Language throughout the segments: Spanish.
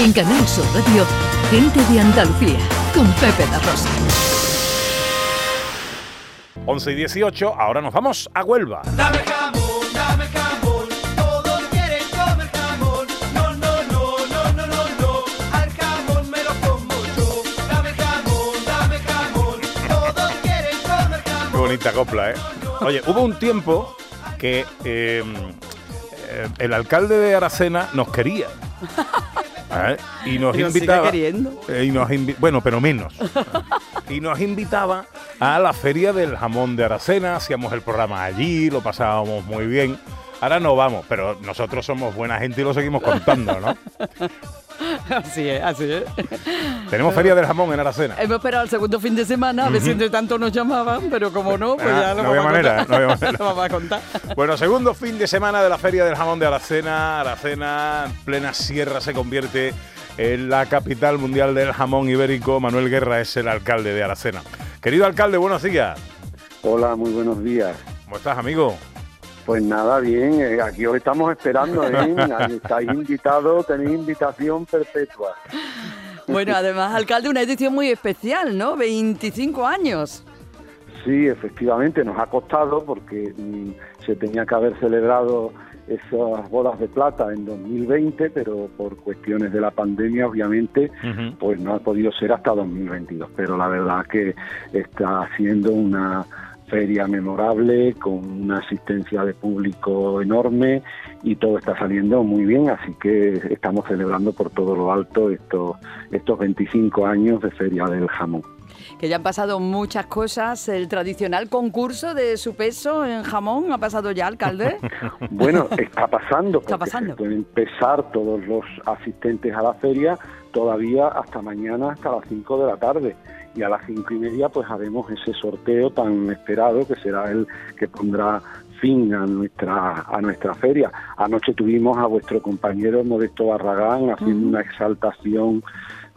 En Canal Sur Radio, Gente de Andalucía, con Pepe La Rosa. 11 y 18, ahora nos vamos a Huelva. Dame jamón, dame jamón, todos quieren comer jamón. No, no, no, no, no, no, no, al jamón me lo como yo. Dame jamón, dame jamón, todos quieren comer jamón. Qué bonita copla, ¿eh? Oye, hubo un tiempo que eh, eh, el alcalde de Aracena nos quería. ¿eh? Y nos invitaba. eh, y nos invi- bueno, pero menos. y nos invitaba a la feria del jamón de Aracena, hacíamos el programa allí, lo pasábamos muy bien. Ahora no vamos, pero nosotros somos buena gente y lo seguimos contando, ¿no? Así es, así es. Tenemos feria del jamón en Aracena. Hemos esperado el segundo fin de semana a ver si entre tanto nos llamaban, pero como no, pues Ah, ya lo no vamos, manera, a ¿eh? No había contar. manera. Lo vamos a contar. Bueno, segundo fin de semana de la Feria del Jamón de Aracena. Aracena, en plena sierra, se convierte en la capital mundial del jamón ibérico. Manuel Guerra es el alcalde de Aracena. Querido alcalde, buenos días. Hola, muy buenos días. ¿Cómo estás, amigo? Pues nada, bien, eh, aquí os estamos esperando, ¿eh? Estáis invitados, tenéis invitación perpetua. Bueno, además, alcalde, una edición muy especial, ¿no? 25 años. Sí, efectivamente, nos ha costado porque mm, se tenía que haber celebrado esas bodas de plata en 2020, pero por cuestiones de la pandemia, obviamente, pues no ha podido ser hasta 2022. Pero la verdad que está siendo una feria memorable, con una asistencia de público enorme y todo está saliendo muy bien, así que estamos celebrando por todo lo alto estos, estos 25 años de Feria del Jamón. Que ya han pasado muchas cosas. El tradicional concurso de su peso en jamón ha pasado ya, alcalde. Bueno, está pasando, Está pasando. pueden empezar todos los asistentes a la feria todavía hasta mañana, hasta las 5 de la tarde. Y a las cinco y media pues haremos ese sorteo tan esperado que será el que pondrá fin a nuestra a nuestra feria. Anoche tuvimos a vuestro compañero Modesto Barragán haciendo una exaltación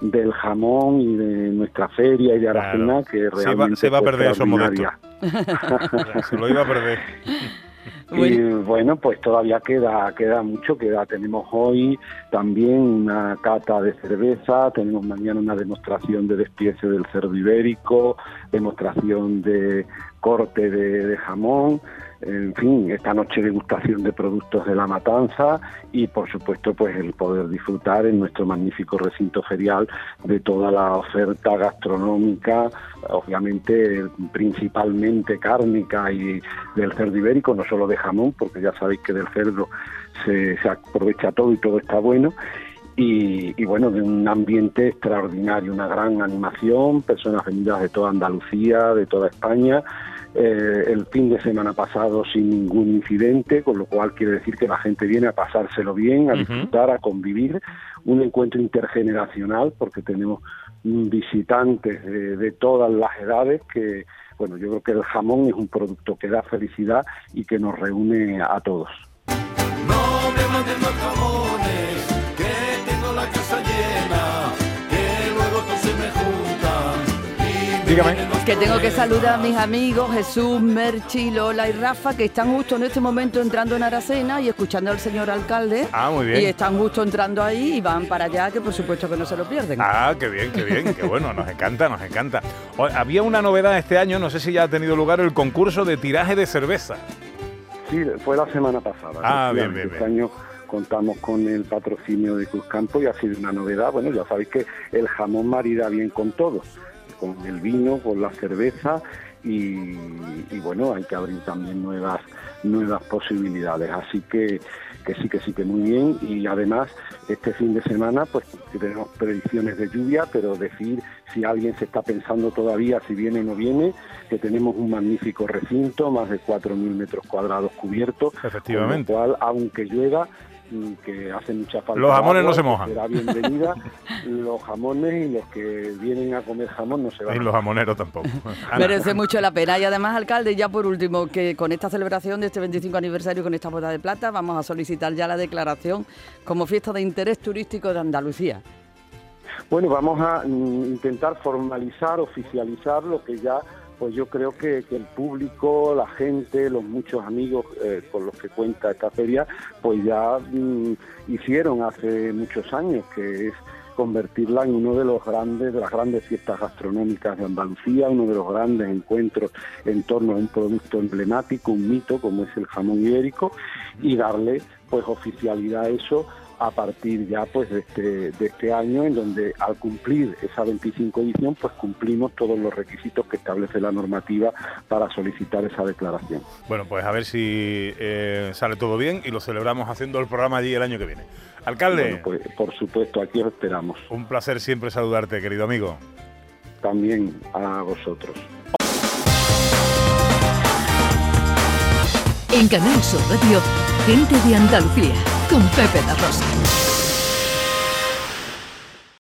del jamón y de nuestra feria y de Aracena que Se va- realmente se va a perder eso, Modesto. Se lo iba a perder. Y bueno, pues todavía queda queda mucho, queda tenemos hoy también una cata de cerveza, tenemos mañana una demostración de despiece del cerdo ibérico, demostración de corte de, jamón, en fin, esta noche degustación de productos de la matanza y por supuesto pues el poder disfrutar en nuestro magnífico recinto ferial de toda la oferta gastronómica, obviamente principalmente cárnica y del cerdo ibérico, no solo de jamón, porque ya sabéis que del cerdo se, se aprovecha todo y todo está bueno. Y bueno, de un ambiente extraordinario, una gran animación, personas venidas de toda Andalucía, de toda España, eh, el fin de semana pasado sin ningún incidente, con lo cual quiere decir que la gente viene a pasárselo bien, a disfrutar, a convivir, un encuentro intergeneracional, porque tenemos mm, visitantes de, de todas las edades que, bueno, yo creo que el jamón es un producto que da felicidad y que nos reúne a todos. No me Dígame. Que tengo que saludar a mis amigos Jesús, Merchi, Lola y Rafa, que están justo en este momento entrando en Aracena y escuchando al señor alcalde. Ah, muy bien. Y están justo entrando ahí y van para allá, que por supuesto que no se lo pierden. Ah, qué bien, qué bien, qué bueno, nos encanta, nos encanta. O- había una novedad este año, no sé si ya ha tenido lugar el concurso de tiraje de cerveza. Sí, fue la semana pasada. Ah, bien, bien, Este bien. año contamos con el patrocinio de Cruzcampo y ha sido una novedad. Bueno, ya sabéis que el jamón marida bien con todo, con el vino, con la cerveza y, y bueno, hay que abrir también nuevas nuevas posibilidades. Así que que sí, que sí, que muy bien. Y además, este fin de semana, pues tenemos predicciones de lluvia, pero decir si alguien se está pensando todavía si viene o no viene, que tenemos un magnífico recinto, más de 4.000 metros cuadrados cubiertos. Efectivamente. Con lo cual, aunque llueva, que hace mucha falta. Los jamones agua, no se mojan. Será bienvenida. los jamones y los que vienen a comer jamón no se van Y los jamoneros tampoco. Merece mucho la pena. Y además, alcalde, ya por último, que con esta celebración de este 25 aniversario, con esta boda de plata, vamos a solicitar ya la declaración como fiesta de interés turístico de Andalucía. Bueno, vamos a mm, intentar formalizar, oficializar lo que ya pues yo creo que, el público, la gente, los muchos amigos eh, con los que cuenta esta feria, pues ya mm, hicieron hace muchos años, que es convertirla en uno de los grandes, de las grandes fiestas gastronómicas de Andalucía, uno de los grandes encuentros en torno a un producto emblemático, un mito como es el jamón ibérico, y darle pues oficialidad a eso a partir ya pues de este, de este año en donde al cumplir esa 25 edición pues cumplimos todos los requisitos que establece la normativa para solicitar esa declaración. Bueno, pues a ver si eh, sale todo bien y lo celebramos haciendo el programa allí el año que viene. Alcalde. Bueno, pues por supuesto, aquí os esperamos. Un placer siempre saludarte, querido amigo. También a vosotros. En Canal Sur Radio, gente de Andalucía, con Pepe La Rosa.